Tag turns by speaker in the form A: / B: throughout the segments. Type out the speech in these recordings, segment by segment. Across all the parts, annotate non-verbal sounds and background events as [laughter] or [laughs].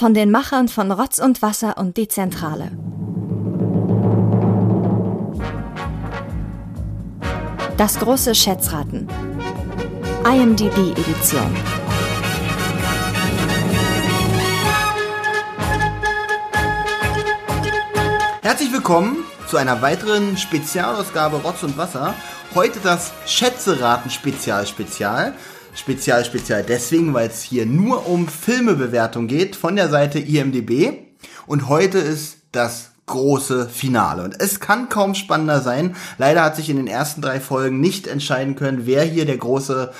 A: von den Machern von Rotz und Wasser und die Zentrale. Das große Schätzraten. IMDb-Edition.
B: Herzlich willkommen zu einer weiteren Spezialausgabe Rotz und Wasser. Heute das Schätzeraten Spezial Spezial. Spezial Spezial deswegen, weil es hier nur um Filmebewertung geht von der Seite IMDB. Und heute ist das große Finale. Und es kann kaum spannender sein. Leider hat sich in den ersten drei Folgen nicht entscheiden können, wer hier der große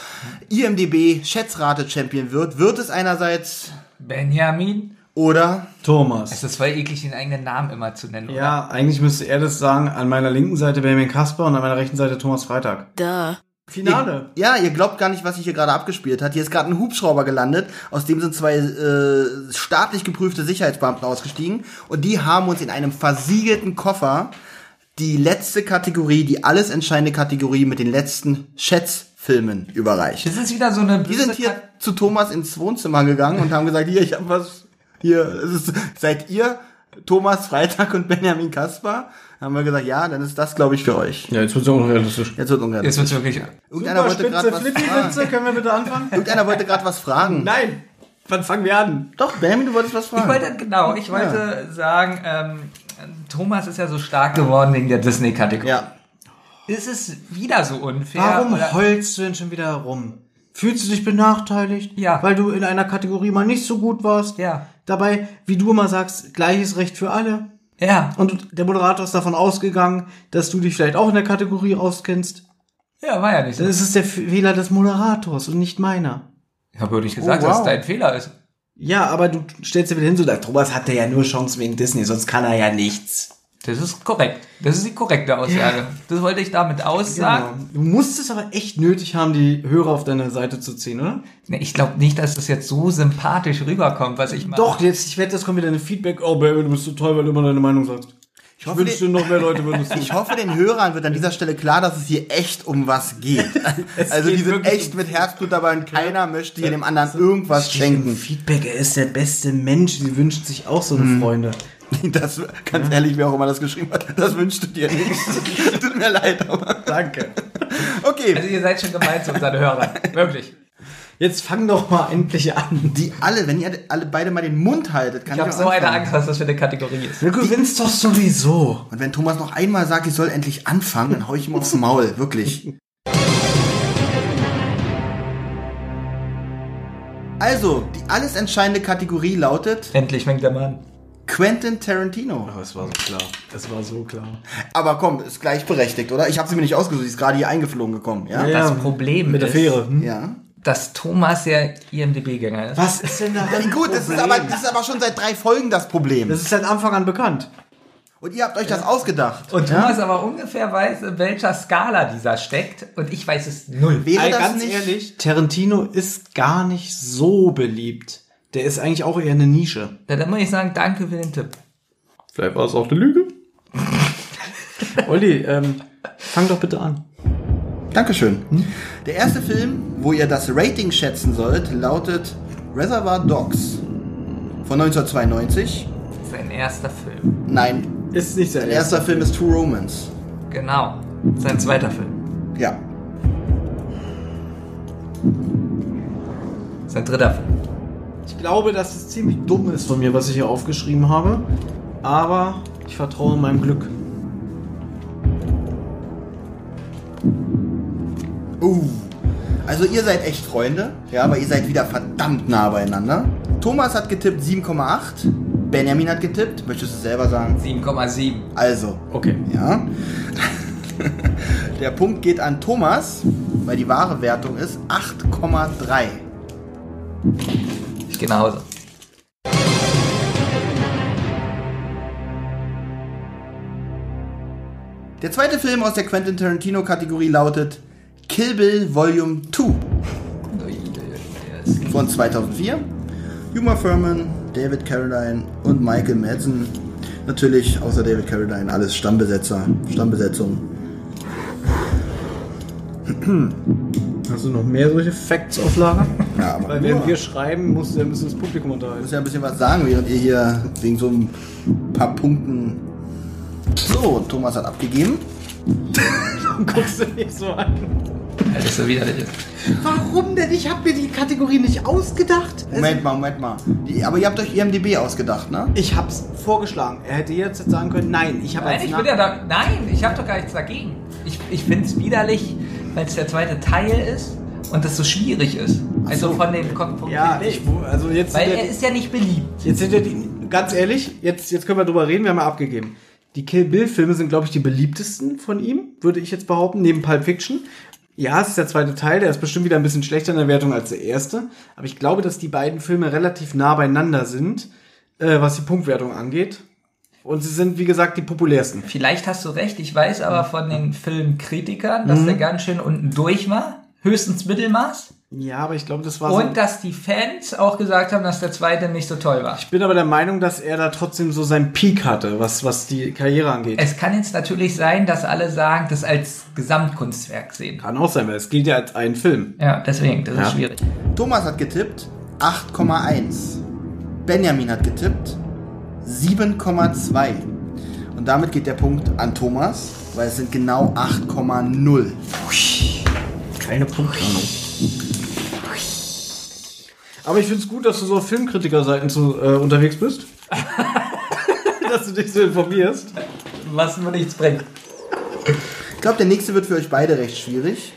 B: IMDB Schätzrate Champion wird. Wird es einerseits
C: Benjamin?
B: oder
D: Thomas.
C: Es ist voll eklig, den eigenen Namen immer zu nennen, oder?
D: Ja, eigentlich müsste er das sagen. An meiner linken Seite Benjamin Kasper und an meiner rechten Seite Thomas Freitag.
A: Duh.
D: Finale.
B: Ja, ihr glaubt gar nicht, was sich hier gerade abgespielt hat. Hier ist gerade ein Hubschrauber gelandet, aus dem sind zwei äh, staatlich geprüfte Sicherheitsbeamten ausgestiegen und die haben uns in einem versiegelten Koffer die letzte Kategorie, die alles entscheidende Kategorie mit den letzten Schätzfilmen überreicht.
C: Das ist wieder so eine
B: Die sind hier zu Thomas ins Wohnzimmer gegangen und haben gesagt, hier, ich habe was, hier, es ist, seid ihr Thomas Freitag und Benjamin Kaspar? Haben wir gesagt, ja, dann ist das, glaube ich, für euch.
D: Ja, jetzt wird's auch noch realistisch.
B: Jetzt wird ungefähr.
C: Jetzt wird's wirklich.
B: Irgendeiner wollte gerade was fragen.
D: können wir bitte anfangen? [laughs]
B: Irgendeiner wollte gerade was fragen.
D: Nein. Wann fangen wir an?
B: Doch, Benjamin, du wolltest was
C: Ich
B: fragen.
C: wollte, genau, ich wollte sagen, ähm, Thomas ist ja so stark geworden wegen der Disney-Kategorie.
B: ja.
C: Ist es wieder so unfair?
D: Warum
C: oder?
D: heulst du denn schon wieder herum? Fühlst du dich benachteiligt?
C: Ja.
D: Weil du in einer Kategorie mal nicht so gut warst?
C: Ja.
D: Dabei, wie du immer sagst, gleiches Recht für alle.
C: Ja.
D: Und der Moderator ist davon ausgegangen, dass du dich vielleicht auch in der Kategorie auskennst.
C: Ja, war ja nicht so.
D: Das ist der Fehler des Moderators und nicht meiner.
C: Ich habe nicht gesagt,
B: Oh, wow.
C: dass es dein Fehler ist.
D: Ja, aber du stellst dir wieder hin, so, Thomas hatte ja nur Chancen wegen Disney, sonst kann er ja nichts.
C: Das ist korrekt. Das ist die korrekte Aussage. Das wollte ich damit aussagen.
D: Genau. Du musst es aber echt nötig haben, die Hörer auf deine Seite zu ziehen, oder?
C: Nee, Ich glaube nicht, dass das jetzt so sympathisch rüberkommt, was ich mache.
D: Doch, jetzt, ich wette, es kommt wieder ein Feedback. Oh, Baby, du bist so toll, weil du immer deine Meinung sagst. Ich
B: hoffe,
D: wünschte, noch mehr Leute würden es [laughs]
B: Ich hoffe, den Hörern wird an dieser Stelle klar, dass es hier echt um was geht. [laughs] also
D: geht
B: die sind
D: wirklich
B: echt mit Herzblut dabei und keiner möchte hier dem anderen irgendwas schenken.
D: Feedback, er ist der beste Mensch. Sie wünschen sich auch so eine Freunde. [laughs]
B: Das, ganz ehrlich, wer auch immer das geschrieben hat, das wünschst du dir nicht. [laughs] Tut mir leid, aber.
D: Danke.
B: Okay.
C: Also ihr seid schon gemeint zu unseren Hörern. Wirklich.
D: Jetzt fang doch mal endlich an.
B: Die alle, wenn ihr alle beide mal den Mund haltet, kann
C: Ich
B: ich,
C: habe
B: auch
C: so eine
B: anfangen.
C: Angst, was das für eine Kategorie ist.
D: Du gewinnst doch sowieso.
B: Und wenn Thomas noch einmal sagt, ich soll endlich anfangen, dann hau ich ihm aufs Maul, wirklich. Also, die alles entscheidende Kategorie lautet
C: Endlich fängt der Mann.
B: Quentin Tarantino.
D: Oh, es war so klar. Es war so klar.
B: Aber komm, ist gleichberechtigt, oder? Ich habe sie mir nicht ausgesucht, sie ist gerade hier eingeflogen gekommen, ja?
D: Ja.
C: Das Problem
D: Mit der
C: ist,
D: Fähre. Hm?
B: Ja.
C: dass Thomas ja IMDB-Gänger ist.
D: Was ist denn da?
B: Ja, gut, das ist, aber, das ist aber schon seit drei Folgen das Problem.
D: Das ist seit Anfang an bekannt.
B: Und ihr habt euch das ausgedacht.
C: Und Thomas aber ungefähr weiß, in welcher Skala dieser steckt. Und ich weiß es null.
B: Wäre
D: Ey,
B: das
D: ganz
B: nicht,
D: ehrlich, Tarantino ist gar nicht so beliebt. Der ist eigentlich auch eher eine Nische.
C: Dann muss ich sagen, danke für den Tipp.
D: Vielleicht war es auch eine Lüge. [laughs] Olli, ähm, fang doch bitte an.
B: Dankeschön. Der erste Film, wo ihr das Rating schätzen sollt, lautet Reservoir Dogs von 1992.
C: Sein erster Film.
B: Nein,
D: Ist nicht sehr
B: der erste Film ist True Romance.
C: Genau. Sein zweiter Film.
B: Ja.
C: Sein dritter Film.
D: Ich glaube, dass es ziemlich dumm ist von mir, was ich hier aufgeschrieben habe. Aber ich vertraue meinem Glück.
B: Uh. Also ihr seid echt Freunde, ja, aber ihr seid wieder verdammt nah beieinander. Thomas hat getippt 7,8. Benjamin hat getippt. Möchtest du es selber sagen?
C: 7,7.
B: Also,
D: Okay.
B: ja. [laughs] Der Punkt geht an Thomas, weil die wahre Wertung ist 8,3.
C: Ich gehe nach Hause.
B: Der zweite Film aus der Quentin Tarantino Kategorie lautet Kill Bill Volume 2 von 2004. Uma Thurman, David Carradine und Michael Madsen. Natürlich außer David Carradine alles Stammbesetzer, Stammbesetzung.
D: Hast du noch mehr solche Facts auf Lager?
B: Ja, aber
D: Weil während wir schreiben, muss, müssen das Publikum
B: Ich
D: unterhalten.
B: muss ja ein bisschen was sagen, während ihr hier wegen so ein paar Punkten. So, Thomas hat abgegeben.
D: Guckst du nicht so an.
C: Das ist so widerlich.
D: Warum denn? Ich habe mir die Kategorie nicht ausgedacht.
B: Moment mal, Moment mal. Die, aber ihr habt euch IMDB ausgedacht, ne?
D: Ich hab's vorgeschlagen. Er hätte jetzt sagen können, nein, ich habe
C: Nein, ich bin ja da. Nein, ich habe doch gar nichts dagegen. Ich, ich finde es widerlich, weil es der zweite Teil ist und das so schwierig ist. Also von den Kon- vom
D: Ja, ich, also jetzt
C: Weil er ist ja nicht beliebt.
D: Jetzt sind ja die, ganz ehrlich, jetzt, jetzt können wir drüber reden, wir haben ja abgegeben. Die Kill Bill Filme sind, glaube ich, die beliebtesten von ihm, würde ich jetzt behaupten, neben Pulp Fiction. Ja, es ist der zweite Teil, der ist bestimmt wieder ein bisschen schlechter in der Wertung als der erste. Aber ich glaube, dass die beiden Filme relativ nah beieinander sind, äh, was die Punktwertung angeht. Und sie sind, wie gesagt, die populärsten.
C: Vielleicht hast du recht, ich weiß aber von den Filmkritikern,
D: Mhm.
C: dass der ganz schön unten durch war. Höchstens Mittelmaß.
D: Ja, aber ich glaube, das war so.
C: Und dass die Fans auch gesagt haben, dass der zweite nicht so toll war.
D: Ich bin aber der Meinung, dass er da trotzdem so seinen Peak hatte, was, was die Karriere angeht.
C: Es kann jetzt natürlich sein, dass alle sagen, das als Gesamtkunstwerk sehen.
D: Kann auch sein, weil es gilt ja als ein Film.
C: Ja, deswegen, das
D: Ja.
C: ist schwierig.
B: Thomas hat getippt 8,1. Benjamin hat getippt 7,2. Und damit geht der Punkt an Thomas, weil es sind genau 8,0.
C: Keine Punkte.
D: Aber ich finde es gut, dass du so auf Filmkritikerseiten zu, äh, unterwegs bist. [laughs] dass du dich so informierst.
C: Was nur nichts bringt.
B: Ich glaube, der nächste wird für euch beide recht schwierig.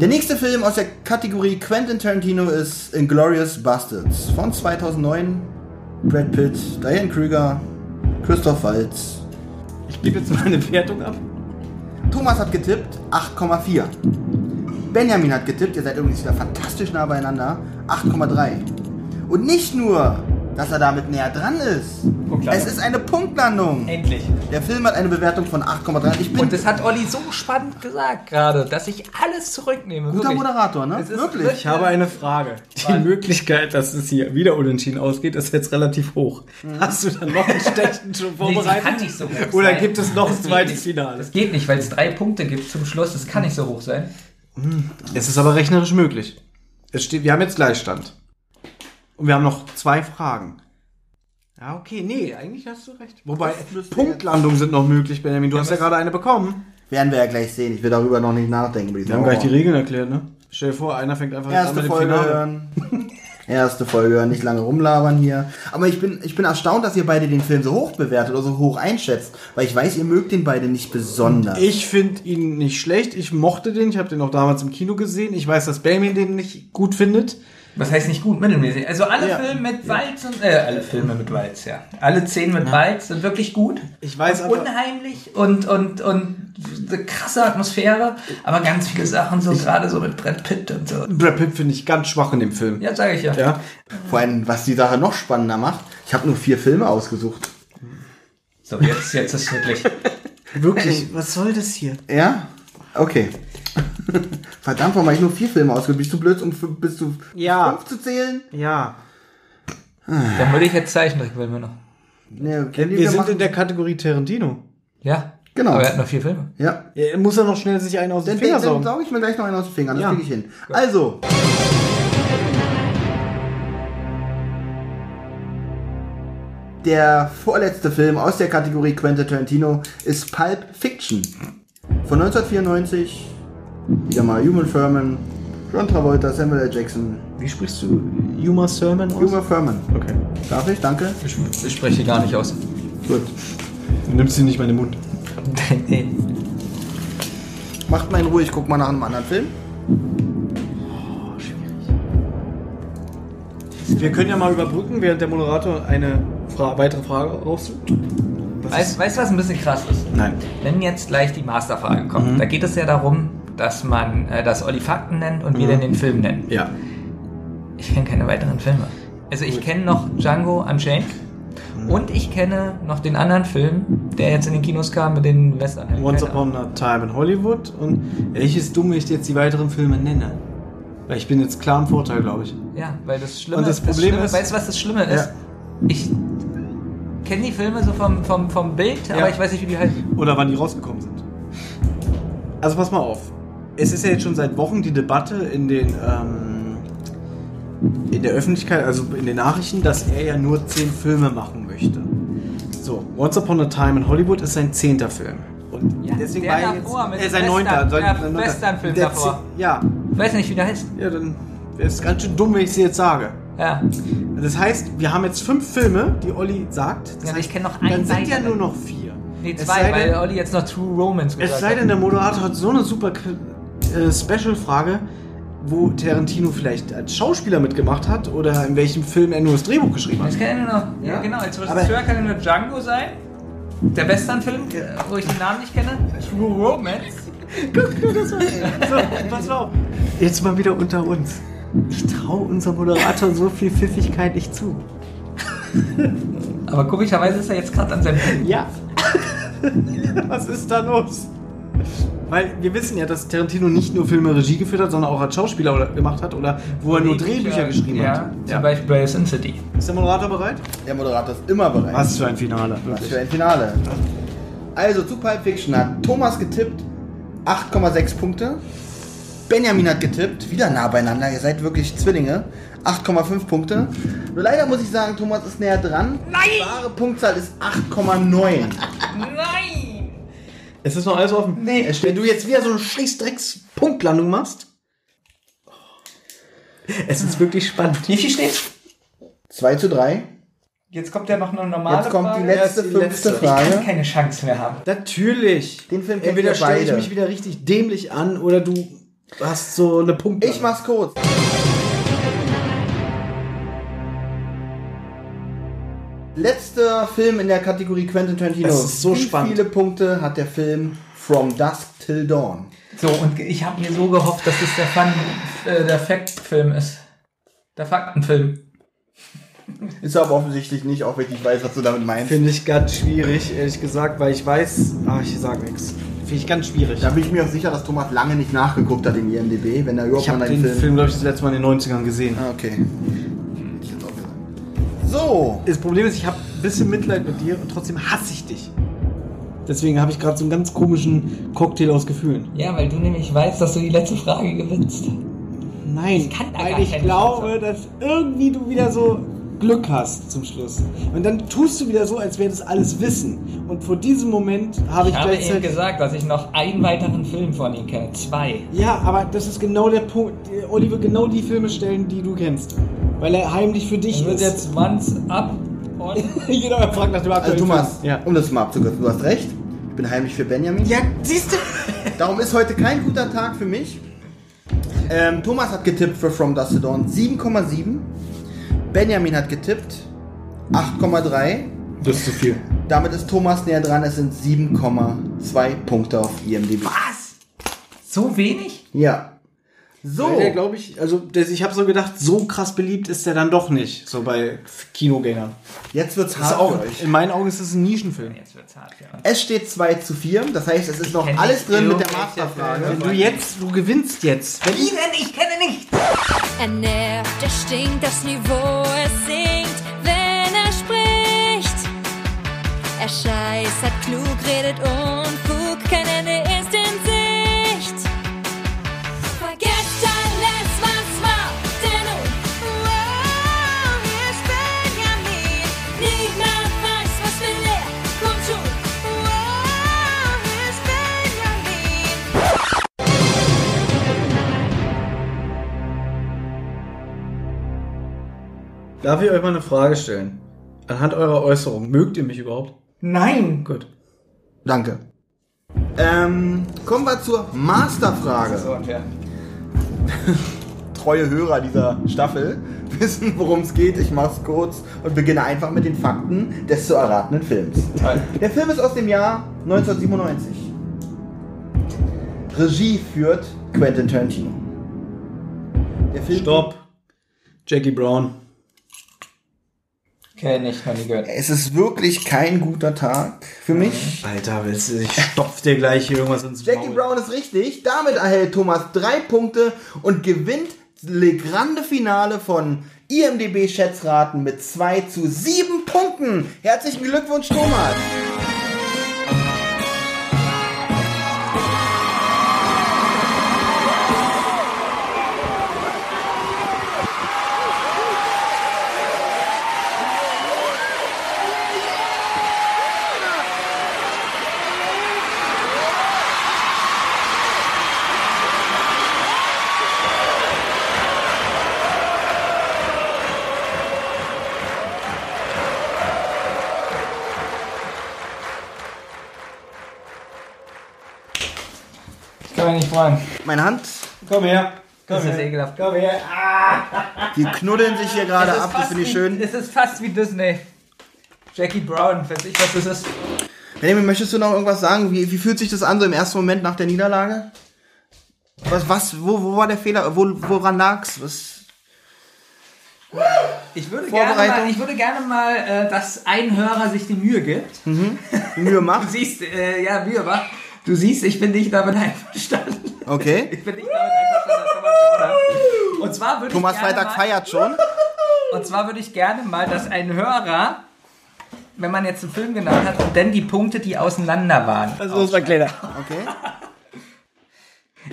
B: Der nächste Film aus der Kategorie Quentin Tarantino ist Inglourious Bastards von 2009. Brad Pitt, Diane Krüger, Christoph Waltz.
D: Ich gebe jetzt meine Wertung ab.
B: Thomas hat getippt 8,4. Benjamin hat getippt, ihr seid übrigens wieder fantastisch nah beieinander, 8,3. Und nicht nur, dass er damit näher dran ist.
C: Punktlandung.
B: Es ist eine Punktlandung.
C: Endlich.
B: Der Film hat eine Bewertung von 8,3. Ich bin
C: Und das hat Olli so spannend gesagt gerade, dass ich alles zurücknehme.
B: guter
C: wirklich.
B: Moderator, ne?
C: Es ist
B: Wirklich.
D: Ich habe eine Frage. Die Möglichkeit, dass es hier wieder unentschieden ausgeht, ist jetzt relativ hoch. Hast du dann noch einen [laughs] Stechen schon
C: Nee,
D: vorbereitet?
C: kann nicht so hoch
D: Oder
C: sein.
D: gibt es noch ein
C: Das geht
D: zweites. Finale?
C: Das geht nicht, weil es drei Punkte gibt zum Schluss. Das kann nicht so hoch sein.
D: Es ist aber rechnerisch möglich. Es steht, wir haben jetzt Gleichstand. Und wir haben noch zwei Fragen. Ja, okay, nee, eigentlich hast du recht. Wobei, Punktlandungen sind noch möglich, Benjamin. Du hast ja gerade eine bekommen.
B: Werden wir ja gleich sehen. Ich will darüber noch nicht nachdenken. über
D: Wir haben gleich die. Regeln erklärt, ne? Stell dir vor, einer fängt einfach jetzt
B: Erste
D: mit dem
B: Folge
D: Finale.
B: hören. [laughs] Erste Folge hören, nicht lange rumlabern hier. Aber ich bin, ich bin erstaunt, dass ihr beide den Film so hoch bewertet oder so hoch einschätzt. Weil ich weiß, ihr mögt den beide nicht besonders.
D: Ich finde ihn nicht schlecht. Ich mochte den. Ich habe den auch damals im Kino gesehen. Ich weiß, dass Benjamin den nicht gut findet.
C: Was heißt nicht gut, mittelmäßig. Also alle
D: Ja.
C: Filme mit Walz und, äh, alle Filme mit Walz, ja. Alle zehn mit Walz sind wirklich gut.
D: Ich weiß aber-
C: Unheimlich und, und, und eine krasse Atmosphäre, aber ganz viele Sachen so, gerade so mit Brad Pitt und so.
D: Brad Pitt finde ich ganz schwach in dem Film.
C: Ja, sage ich ja.
D: Ja.
B: Vor allem, was die Sache noch spannender macht, ich habe nur vier Filme ausgesucht.
C: So, jetzt, jetzt ist wirklich. [laughs]
D: Wirklich, was soll das hier?
B: Ja? Okay. Verdammt, warum habe ich nur vier Filme ausgesucht? Bist du blöd, um bis zu
D: Ja.
B: fünf zu zählen?
D: Ja.
C: Dann würde ich jetzt Zeichentrickfilme noch.
B: Nee, okay,
D: Wir, sind
B: machen-
D: in der Kategorie Tarantino.
C: Ja.
B: Genau.
C: Aber er hat noch vier Filme.
B: Ja.
D: Er muss ja noch schnell sich einen aus
B: Dann,
D: den Finger
B: dann, dann
D: saugen.
B: sauge ich mir gleich noch einen aus den Fingern. Das
D: Ja.
B: kriege ich hin. Also. Der vorletzte Film aus der Kategorie Quentin Tarantino ist Pulp Fiction. Von 1994. Wieder mal Human Furman, John Travolta, Samuel L. Jackson.
D: Wie sprichst du Yuma Sermon aus?
B: Human Furman.
D: Okay.
B: Darf ich? Danke.
C: Ich, ich spreche gar nicht aus.
B: Gut.
D: Du nimmst sie nicht mal in den Mund. [laughs]
C: nee.
B: Macht mal in Ruhe, ich guck mal nach einem anderen Film.
D: Wir können ja mal überbrücken, während der Moderator eine Fra weitere Frage raussucht.
C: Weißt du, was ein bisschen krass ist?
D: Nein.
C: Wenn jetzt gleich die Masterfrage kommt, da geht es ja darum, dass man äh, das Olli Fakten nennt und wir dann den Film nennen.
D: Ja.
C: Ich kenne keine weiteren Filme. Also ich kenne noch Django Unchained und ich kenne noch den anderen Film, der jetzt in den Kinos kam mit den Western.
D: Once Upon a Time in Hollywood. Und welches dumm ich jetzt die weiteren Filme nenne? Weil ich bin jetzt klar im Vorteil, glaube ich.
C: Ja, weil das Schlimme
D: Und das Problem
C: Schlimme,
D: ist-
C: weißt du, was das Schlimme ist?
D: Ja.
C: Ich kenne die Filme so vom, vom, vom Bild, aber
D: Ja.
C: ich weiß nicht, wie die heißen.
D: Oder wann die rausgekommen sind. Also pass mal auf. Es ist ja jetzt schon seit Wochen die Debatte in den ähm, in der Öffentlichkeit, also in den Nachrichten, dass er ja nur zehn Filme machen möchte. So, Once Upon a Time in Hollywood ist sein zehnter Film. Und
C: Ja,
D: deswegen war er jetzt, äh, sein neunter. Sein.
C: Westernfilm davor.
D: Ja,
C: Ich weiß nicht, wie der heißt.
D: ja, dann wäre es ganz schön dumm, wenn ich sie jetzt sage.
C: Ja.
D: Das heißt, wir haben jetzt fünf Filme, die Olli sagt. Das
C: Ja, aber
D: heißt,
C: ich kenn noch
D: Dann
C: einen
D: sind ja nur noch vier.
C: Nee, zwei,
D: sei
C: weil
D: denn-
C: Olli jetzt noch True Romance gesagt
D: Es sei denn, der Moderator hat so eine super äh, Special-Frage, wo Tarantino vielleicht als Schauspieler mitgemacht hat oder in welchem Film er nur das Drehbuch geschrieben hat.
C: Das kann nur noch. Ja,
D: Ja.
C: genau. Als Regisseur kann ja nur Django sein. Der Westernfilm, wo ich den Namen nicht kenne. True Romance. [laughs]
D: So, pass auf. Jetzt mal wieder unter uns. Ich traue unserem Moderator so viel Pfiffigkeit nicht zu.
C: Aber komischerweise ist er jetzt gerade an seinem.
D: Ja. [laughs] Was ist da los? Weil wir wissen ja, dass Tarantino nicht nur Filme Regie geführt hat, sondern auch als Schauspieler oder, gemacht hat oder wo er nur Drehbücher geschrieben
C: ja,
D: hat.
C: Zum Beispiel bei Sin City.
D: Ist der Moderator bereit?
B: Der Moderator ist immer bereit.
D: Was für ein Finale.
B: Was für ein Finale. Also zu Pulp Fiction hat Thomas getippt 8,6 Punkte. Benjamin hat getippt, wieder nah beieinander, ihr seid wirklich Zwillinge. 8,5 Punkte. Nur leider muss ich sagen, Thomas ist näher dran.
C: Nein!
B: Die wahre Punktzahl ist 8,9. [laughs]
C: Nein!
D: Es ist noch alles offen.
B: Nee, es steht-
D: Wenn du jetzt wieder so eine scheiß Drecks-Punktlandung machst. Es ist wirklich spannend.
C: Wie viel steht's?
B: 2 zu 3.
C: Jetzt kommt ja noch eine normale
B: Jetzt kommt
C: Frage.
B: die letzte,
D: die
B: fünfte
D: letzte.
C: Ich kann
B: Frage.
C: keine Chance mehr haben.
D: Natürlich.
B: Den Film kennt
D: Entweder
B: ihr
D: stelle ich
B: beide.
D: mich wieder richtig dämlich an oder du hast so eine Punkte.
B: Ich mach's kurz. Letzter Film in der Kategorie Quentin Tarantino.
D: Das ist so
B: Wie
D: spannend.
B: viele Punkte hat der Film From Dusk Till Dawn?
C: So, und ich habe mir so gehofft, dass das der Fun, äh, der Fact-Film ist. Der Faktenfilm.
B: Ist aber offensichtlich nicht, auch wenn ich weiß, was du damit meinst.
D: Finde ich ganz schwierig, ehrlich gesagt, weil ich weiß. Ach, ich sag nichts. Finde ich ganz schwierig.
B: Da bin ich mir auch sicher, dass Thomas lange nicht nachgeguckt hat in IMDb, wenn er überhaupt
D: Ich habe
B: mal
D: den
B: einen
D: Film,
B: Film.
D: glaube ich, das letzte Mal in den 90ern gesehen.
B: Ah, okay. So,
D: Das Problem ist, ich habe ein bisschen Mitleid mit dir und trotzdem hasse ich dich. Deswegen habe ich gerade so einen ganz komischen Cocktail aus Gefühlen.
C: Ja, weil du nämlich weißt, dass du die letzte Frage gewinnst.
D: Nein,
C: kann da
D: weil
C: gar
D: ich glaube, dass irgendwie du wieder so Glück hast zum Schluss. Und dann tust du wieder so, als wäre das alles Wissen. Und vor diesem Moment habe ich,
C: Ich habe eben gesagt, dass ich noch einen weiteren Film von ihm kenne. Zwei.
D: Ja, aber das ist genau der Punkt. Olli wird genau die Filme stellen, die du kennst. Weil er heimlich für dich
C: Ich wird
D: ist.
C: jetzt Once Up und [laughs]
D: genau, er fragt nach dem
B: also
D: aktuellen
B: Thomas.
D: Ja.
B: um das mal abzukürzen, du hast recht. Ich bin heimlich für Benjamin.
D: ja, siehst du? [laughs]
B: Darum ist heute kein guter Tag für mich. Ähm, Thomas hat getippt für From Dusk Till Dawn 7,7. Benjamin hat getippt 8,3.
D: Das ist zu viel.
B: Damit ist Thomas näher dran. Es sind 7,2 Punkte auf IMDb.
C: was? So wenig?
B: Ja. So.
D: Der, glaube ich, also das, ich habe so gedacht, so krass beliebt ist der dann doch nicht, so bei Kinogängern.
B: Jetzt wird's hart
D: auch,
B: für euch.
D: in meinen Augen ist es ein Nischenfilm.
C: Jetzt wird's hart uns.
B: Es steht 2 zu 4. Das heißt, es ist noch
C: kenn
B: alles
C: nicht
B: drin mit der
C: irgendwelche
B: Masterfrage.
C: Filme.
D: Wenn du jetzt, du gewinnst jetzt. Wenn
C: denn? Ich kenne nichts.
E: Er nervt, er stinkt, das Niveau, es sinkt, wenn er spricht. Er scheißt, hat klug, redet Unfug, kein Ende
D: Darf ich euch mal eine Frage stellen? Anhand eurer Äußerung, mögt ihr mich überhaupt?
C: Nein.
D: Gut.
B: Danke. Ähm, kommen wir zur Masterfrage.
C: So unfair. [laughs]
B: Treue Hörer dieser Staffel wissen, worum es geht. Ich mach's kurz und beginne einfach mit den Fakten des zu erratenden Films.
C: Toll.
B: Der Film ist aus dem Jahr 1997. Regie führt Quentin Tarantino. Der Film
D: Stopp. Jackie Brown.
C: Kenn ich, noch nie gehört.
B: Es ist wirklich kein guter Tag für mich.
D: Alter, willst du, ich stopf dir gleich hier irgendwas ins
B: Jackie
D: Maul.
B: Brown ist richtig. Damit erhält Thomas drei Punkte und gewinnt Le Grande Finale von IMDB Schätzraten mit 2 zu 7 Punkten. Herzlichen Glückwunsch, Thomas.
C: Mich nicht freuen.
B: Meine Hand,
D: Komm her. Komm
C: Das ist
D: her.
C: ekelhaft.
D: Komm her.
B: die knuddeln sich hier gerade ab, das finde ich schön.
C: Es ist fast wie Disney. Jackie Brown, weiß ich, was das ist.
B: Benjamin, möchtest du noch irgendwas sagen? Wie, wie fühlt sich das an, so im ersten Moment nach der Niederlage? Was, was, wo, wo war der Fehler? Wo, woran lag's? Was?
C: Ich würde gerne mal, ich würde gerne mal äh, dass ein Hörer sich die Mühe gibt.
B: Die Mühe [laughs]
C: Du
B: macht?
C: siehst, äh, ja, Mühe war. Du siehst, ich bin nicht damit [laughs] einverstanden.
B: Okay.
C: Ich bin nicht damit einverstanden, dass Thomas gewonnen hat. Und zwar würde
B: Thomas
C: ich gerne
B: Freitag
C: mal,
B: feiert schon.
C: Und zwar würde ich gerne mal, dass ein Hörer, wenn man jetzt einen Film genannt hat, und dann die Punkte, die auseinander waren.
D: Also, das war kleiner.
B: Okay.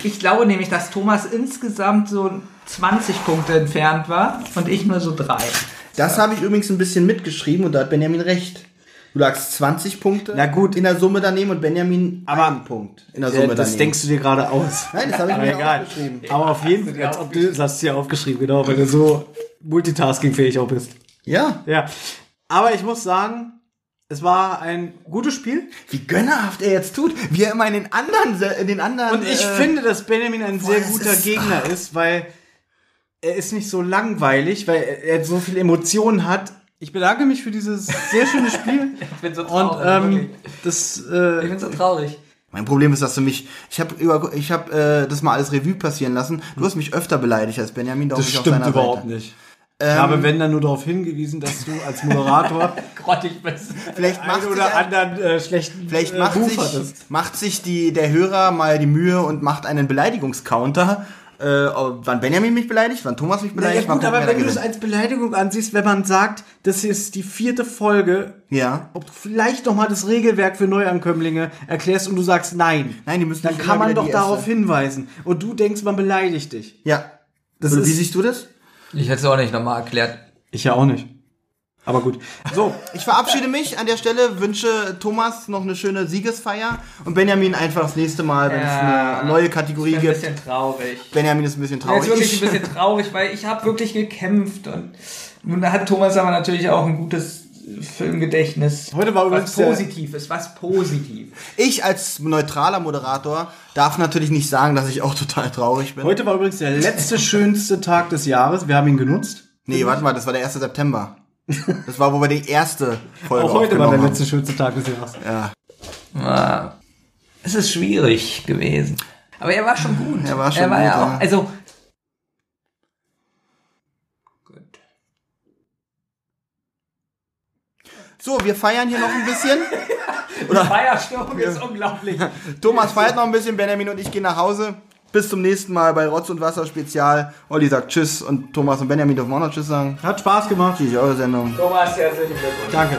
C: Ich glaube nämlich, dass Thomas insgesamt so 20 Punkte entfernt war und ich nur so drei.
B: Das habe ich übrigens ein bisschen mitgeschrieben und da hat Benjamin recht. Du lagst 20 Punkte
D: Na gut.
B: in der Summe daneben und Benjamin
D: Aber-
B: einen Punkt in der Summe
D: das
B: daneben.
D: denkst du dir gerade aus.
B: Nein, das habe ich
D: Aber
B: mir
D: egal.
B: aufgeschrieben.
D: Aber auf jeden Fall, als ob du das hast du dir aufgeschrieben, genau, weil du so multitaskingfähig auch bist.
B: Ja.
D: Ja. Aber ich muss sagen, es war ein gutes Spiel.
B: Wie gönnerhaft er jetzt tut. Wie er immer in den anderen, in den anderen.
D: Und ich
B: äh,
D: finde, dass Benjamin ein sehr
B: das
D: guter
B: ist-
D: Gegner ist, weil er ist nicht so langweilig, weil er er so viele Emotionen hat. Ich bedanke mich für dieses sehr schöne Spiel. [laughs]
C: Ich bin so
D: Und ähm, das
C: ich
D: äh,
C: bin so traurig.
B: Mein Problem ist, dass du mich. Ich habe über, ich habe äh, das mal alles Revue passieren lassen. Du hast mich öfter beleidigt als Benjamin. darum
D: das
B: ich
D: stimmt
B: seiner
D: überhaupt
B: Seite.
D: nicht. Ich habe wenn dann nur darauf hingewiesen, dass du als Moderator [laughs]
C: Grottig bist.
B: Vielleicht macht
D: einen
B: sich,
D: oder anderen äh, schlechten
B: vielleicht
D: äh,
B: macht,
D: Ruf
B: sich, macht sich die, der Hörer mal die Mühe und macht einen Beleidigungscounter. Äh, wann Benjamin mich beleidigt, wann Thomas mich
D: Ja,
B: beleidigt.
D: gut,
B: mal gucken,
D: aber wenn du es als Beleidigung ansiehst, wenn man sagt, das ist die vierte Folge,
B: Ja.
D: ob du vielleicht noch mal das Regelwerk für Neuankömmlinge erklärst und du sagst nein,
B: Nein, die müssen
D: dann kann man doch darauf
B: erste-
D: hinweisen. Und du denkst, man beleidigt dich.
B: Ja.
D: Das ist-
B: wie siehst du das?
C: Ich hätte es auch nicht nochmal erklärt.
D: Ich ja auch nicht. Aber gut. So,
B: Ich verabschiede mich an der Stelle, wünsche Thomas noch eine schöne Siegesfeier und Benjamin einfach das nächste Mal, wenn es eine neue Kategorie
C: Ich bin ein
B: gibt.
C: bisschen traurig.
B: Benjamin ist ein bisschen
C: Ja,
B: traurig.
C: Jetzt wirklich
B: Ich-
C: ein bisschen traurig, weil ich habe wirklich gekämpft und nun hat Thomas aber natürlich auch ein gutes Filmgedächtnis.
D: Heute war übrigens
C: was positiv ist, was positiv.
B: Ich als neutraler Moderator darf natürlich nicht sagen, dass ich auch total traurig bin.
D: heute war übrigens der letzte schönste Tag des Jahres. Wir haben ihn genutzt.
B: Nee, warte mal, das war der 1. September. Das war, wo wir die erste Folge
D: Auch heute war der letzte schönste Tag des Jahres.
C: Ah, Es ist schwierig gewesen. Aber er war schon gut.
B: Er war schon
C: er war
B: gut,
C: ja auch,
B: ja.
C: also. Gut.
B: So, wir feiern hier noch ein bisschen. [laughs]
C: Die Feierstimmung ist unglaublich.
B: Thomas feiert noch ein bisschen, Benjamin und ich gehen nach Hause. Bis zum nächsten Mal bei Rotz und Wasser Spezial. Olli sagt Tschüss und Thomas und Benjamin dürfen auch noch Tschüss sagen.
D: Hat Spaß gemacht.
B: Tschüss, eure Sendung.
C: Thomas, herzlichen Glückwunsch.
D: Danke.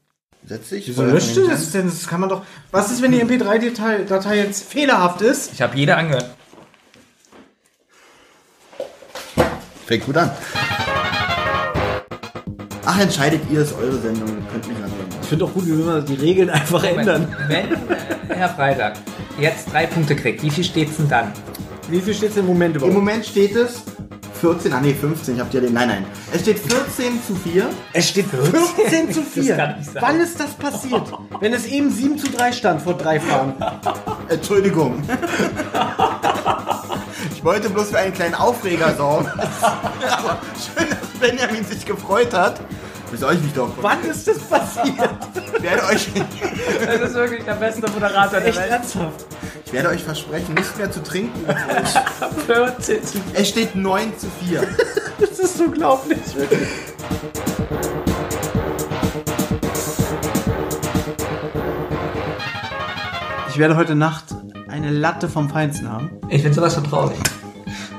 B: Setz dich.
D: Wieso löscht du das denn? Das kann man doch. Was ist, wenn die MP3-Datei Datei jetzt fehlerhaft ist?
C: Ich habe jede angehört.
B: Fängt gut an. Ach, entscheidet ihr, ist eure Sendung. Ihr könnt mich anhören.
D: Ich finde auch gut, wie wir die Regeln einfach ändern.
C: Wenn äh, Herr Freitag jetzt drei Punkte kriegt, wie viel steht's denn dann?
D: Wie viel steht es im Moment
B: Im
D: überhaupt?
B: Moment steht es 14, ah nee, 15, ich hab dir den, nein, nein. Es steht 14 zu 4.
D: Es steht 15 zu [laughs] 4.
C: kann nicht sein.
D: Wann ist das passiert? Wenn es eben 7 zu 3 stand vor drei Fahren.
B: Entschuldigung. Ich wollte bloß für einen kleinen Aufreger sorgen. Aber [laughs] schön, dass Benjamin sich gefreut hat. Bis euch mich doch.
D: Wann ist das passiert?
B: Ich werde euch,
C: Das ist wirklich der beste Moderator der
D: Echt ernsthaft?
B: ich werde euch versprechen, nicht mehr zu trinken.
C: Welt.
B: Es steht 9 zu 4.
D: Das ist unglaublich, wirklich. Ich werde heute Nacht eine Latte vom Feinsten haben.
C: Ich bin sowas von traurig.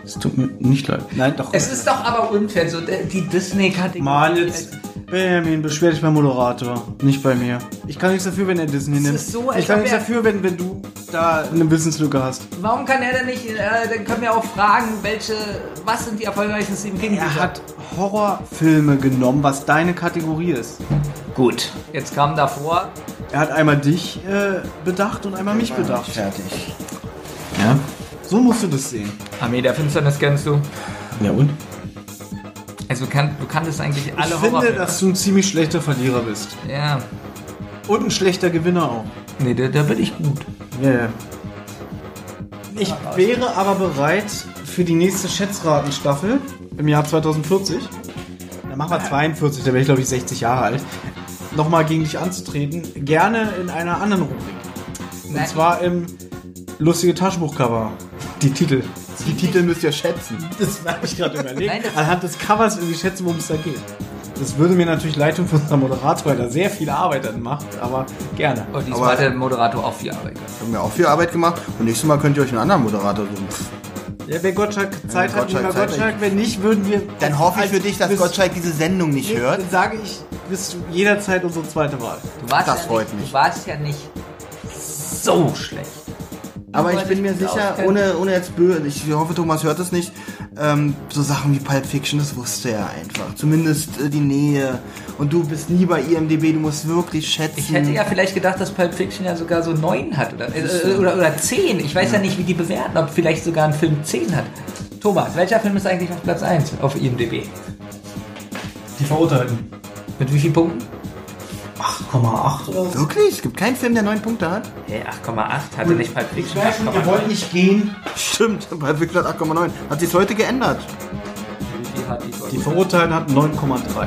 D: Es tut mir nicht leid. Nein, doch.
C: Es ist doch aber unfair, so die Disney-Kategorie.
D: Mann, jetzt. Benjamin, beschwer dich beim Moderator, nicht bei mir. Ich kann nichts dafür, wenn er Disney nimmt.
C: ist so,
D: ich kann nichts dafür, wenn, wenn du da eine Wissenslücke hast.
C: Warum kann er denn nicht, äh, dann können wir auch fragen, welche, was sind die erfolgreichsten Stephen King
D: Er hat Horrorfilme genommen, was deine Kategorie ist.
C: Gut. Jetzt kam davor,
D: Er hat einmal dich äh, bedacht und einmal mich bedacht.
B: Fertig.
D: Ja. So musst du das sehen.
C: Armee der Finsternis kennst du.
D: Ja und?
C: Also du, kann, du kanntest eigentlich alle
D: Ich finde, dass du ein ziemlich schlechter Verlierer bist.
C: Ja.
D: Und ein schlechter Gewinner auch.
C: Nee, da, da bin ich gut.
D: Ja. Ich wäre aber bereit für die nächste Schätzratenstaffel im Jahr 2040. Da machen wir 42, da wäre ich glaube ich 60 Jahre alt. Nochmal gegen dich anzutreten. Gerne in einer anderen Rubrik. Und
C: Nein.
D: zwar im lustige Taschenbuchcover. Die Titel.
B: Die Titel müsst ihr schätzen.
D: Das habe ich gerade überlegt.
C: Nein, das-
D: Anhand des Covers irgendwie schätzen, worum es da geht. Das würde mir natürlich leid tun für unseren Moderator, weil er sehr viel Arbeit dann macht, aber gerne.
C: Und diesmal
B: Aber-
C: hat der Moderator auch viel Arbeit gehabt.
B: Ich habe mir auch viel Arbeit gemacht und nächstes Mal könnt ihr euch einen anderen Moderator suchen.
D: Ja, wenn Gottschalk Zeit hat,
B: Gottschalk
D: wir
B: Zeit
D: Gottschalk. Wenn nicht, würden wir.
B: Dann hoffe ich für dich, dass Gottschalk diese Sendung nicht
D: Nee,
B: hört.
D: Dann sage ich, bist du jederzeit unsere zweite Wahl.
C: Du warst
B: Das
C: ja
B: freut
C: nicht,
B: mich.
C: Du warst ja nicht so schlecht.
B: Aber ich bin mir sicher, ohne, ohne jetzt böse, ich hoffe, Thomas hört es nicht, ähm, so Sachen wie Pulp Fiction, das wusste er einfach. Zumindest äh, die Nähe. Und du bist nie bei IMDB, du musst wirklich schätzen.
C: Ich hätte ja vielleicht gedacht, dass Pulp Fiction ja sogar so 9 hat oder, äh, oder, oder 10. Ich weiß ja. nicht, wie die bewerten, ob vielleicht sogar ein Film 10 hat. Thomas, welcher Film ist eigentlich auf Platz 1 auf IMDb?
D: Die Verurteilten.
C: Mit wie vielen Punkten?
D: 8,8 oder so.
B: Wirklich? Es gibt keinen Film, der neun Punkte hat?
C: Hey, 8,8 hatte nicht Pulp Fiction.
D: Wir wollten nicht gehen.
B: Stimmt, [laughs] Pulp Fiction hat 8,9. Hat sich heute geändert.
C: Hat?
D: Die Verurteilten hatten 9,3.